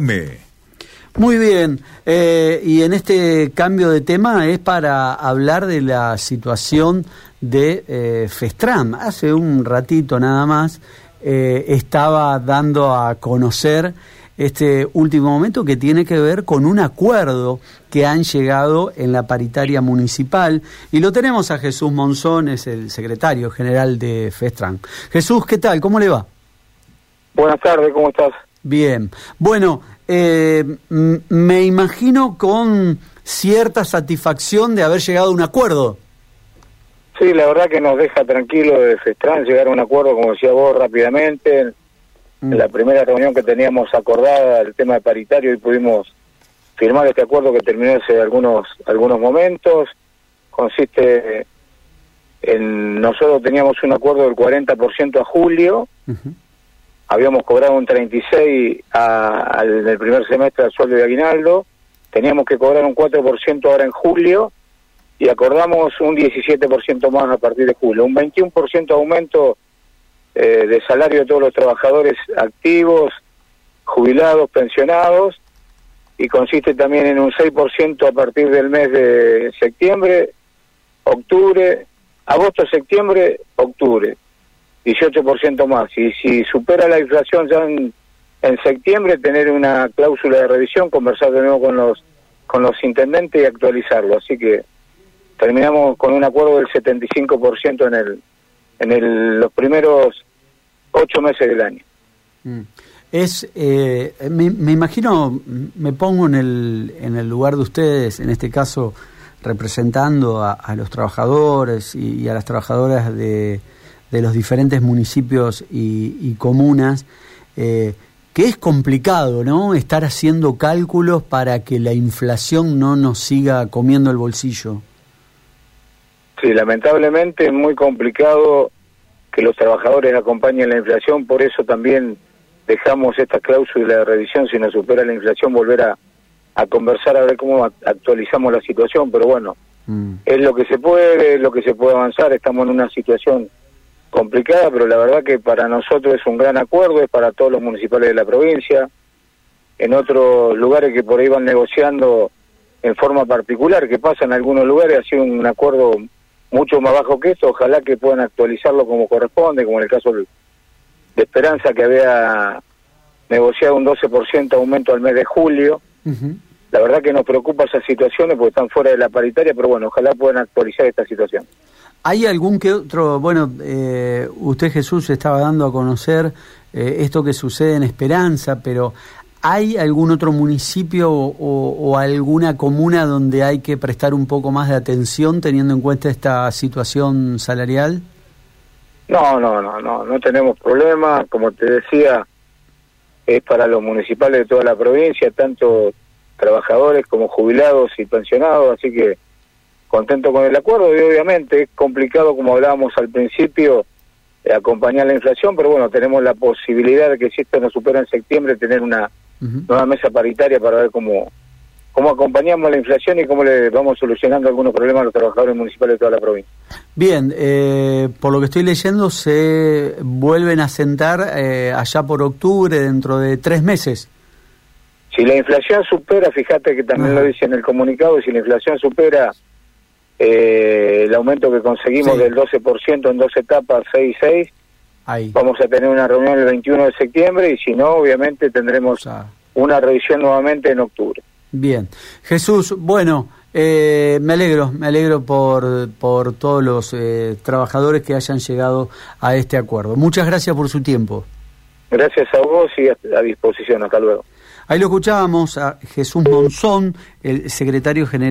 Me. Muy bien, eh, y en este cambio de tema es para hablar de la situación de eh, Festram. Hace un ratito nada más eh, estaba dando a conocer este último momento que tiene que ver con un acuerdo que han llegado en la paritaria municipal y lo tenemos a Jesús Monzón, es el secretario general de Festram. Jesús, ¿qué tal? ¿Cómo le va? Buenas tardes, ¿cómo estás? Bien, bueno, eh, me imagino con cierta satisfacción de haber llegado a un acuerdo. Sí, la verdad que nos deja tranquilo de Festran llegar a un acuerdo, como decía vos, rápidamente. En Mm. la primera reunión que teníamos acordada, el tema de paritario, y pudimos firmar este acuerdo que terminó hace algunos, algunos momentos. Consiste en, nosotros teníamos un acuerdo del 40% a julio. Habíamos cobrado un 36 a- al, en el primer semestre al sueldo de aguinaldo, teníamos que cobrar un 4% ahora en julio y acordamos un 17% más a partir de julio, un 21% aumento eh, de salario de todos los trabajadores activos, jubilados, pensionados y consiste también en un 6% a partir del mes de septiembre, octubre, agosto, septiembre, octubre. 18% más. Y si supera la inflación ya en, en septiembre, tener una cláusula de revisión, conversar de nuevo con los con los intendentes y actualizarlo. Así que terminamos con un acuerdo del 75% en el en el, los primeros ocho meses del año. Mm. Es, eh, me, me imagino, me pongo en el, en el lugar de ustedes, en este caso representando a, los trabajadores y a las trabajadoras de, de los diferentes municipios y, y comunas, eh, que es complicado, ¿no? Estar haciendo cálculos para que la inflación no nos siga comiendo el bolsillo. Sí, lamentablemente es muy complicado que los trabajadores acompañen la inflación, por eso también dejamos esta cláusula de revisión, si no supera la inflación, volver a, a conversar a ver cómo actualizamos la situación, pero bueno, Mm. es lo que se puede, es lo que se puede avanzar, estamos en una situación complicada, pero la verdad que para nosotros es un gran acuerdo, es para todos los municipales de la provincia, en otros lugares que por ahí van negociando en forma particular, que pasa en algunos lugares, ha sido un acuerdo mucho más bajo que esto, ojalá que puedan actualizarlo como corresponde, como en el caso de Esperanza, que había negociado un 12% aumento al mes de julio, la verdad que nos preocupa esas situaciones porque están fuera de la paritaria, pero bueno, ojalá puedan actualizar esta situación. ¿Hay algún que otro, bueno, eh, usted Jesús estaba dando a conocer eh, esto que sucede en Esperanza, pero ¿hay algún otro municipio o, o- alguna comuna donde hay que prestar un poco más de atención teniendo en cuenta esta situación salarial? No, no, no, no, no tenemos problema, como te decía, es para los municipales de toda la provincia, tanto trabajadores como jubilados y pensionados, así que contento con el acuerdo y obviamente es complicado, como hablábamos al principio, eh, acompañar la inflación, pero bueno, tenemos la posibilidad de que si esto no supera en septiembre, tener una Ujú. nueva mesa paritaria para ver cómo, cómo acompañamos la inflación y cómo le vamos solucionando algunos problemas a los trabajadores municipales de toda la provincia. Bien, eh, por lo que estoy leyendo, se vuelven a sentar eh, allá por octubre, dentro de tres meses. Si la inflación supera, fíjate que también lo dice en el comunicado, si la inflación supera eh, el aumento que conseguimos Sí. del 12% en dos etapas, 6 y 6, Ahí. vamos a tener una reunión el 21 de septiembre y si no, obviamente tendremos O sea, una revisión nuevamente en octubre. Bien. Jesús, bueno, eh, me alegro, me alegro por, por todos los eh, trabajadores que hayan llegado a este acuerdo. Muchas gracias por su tiempo. Gracias a vos y a, a disposición. Hasta luego. Ahí lo escuchábamos a Jesús Monzón, el secretario general.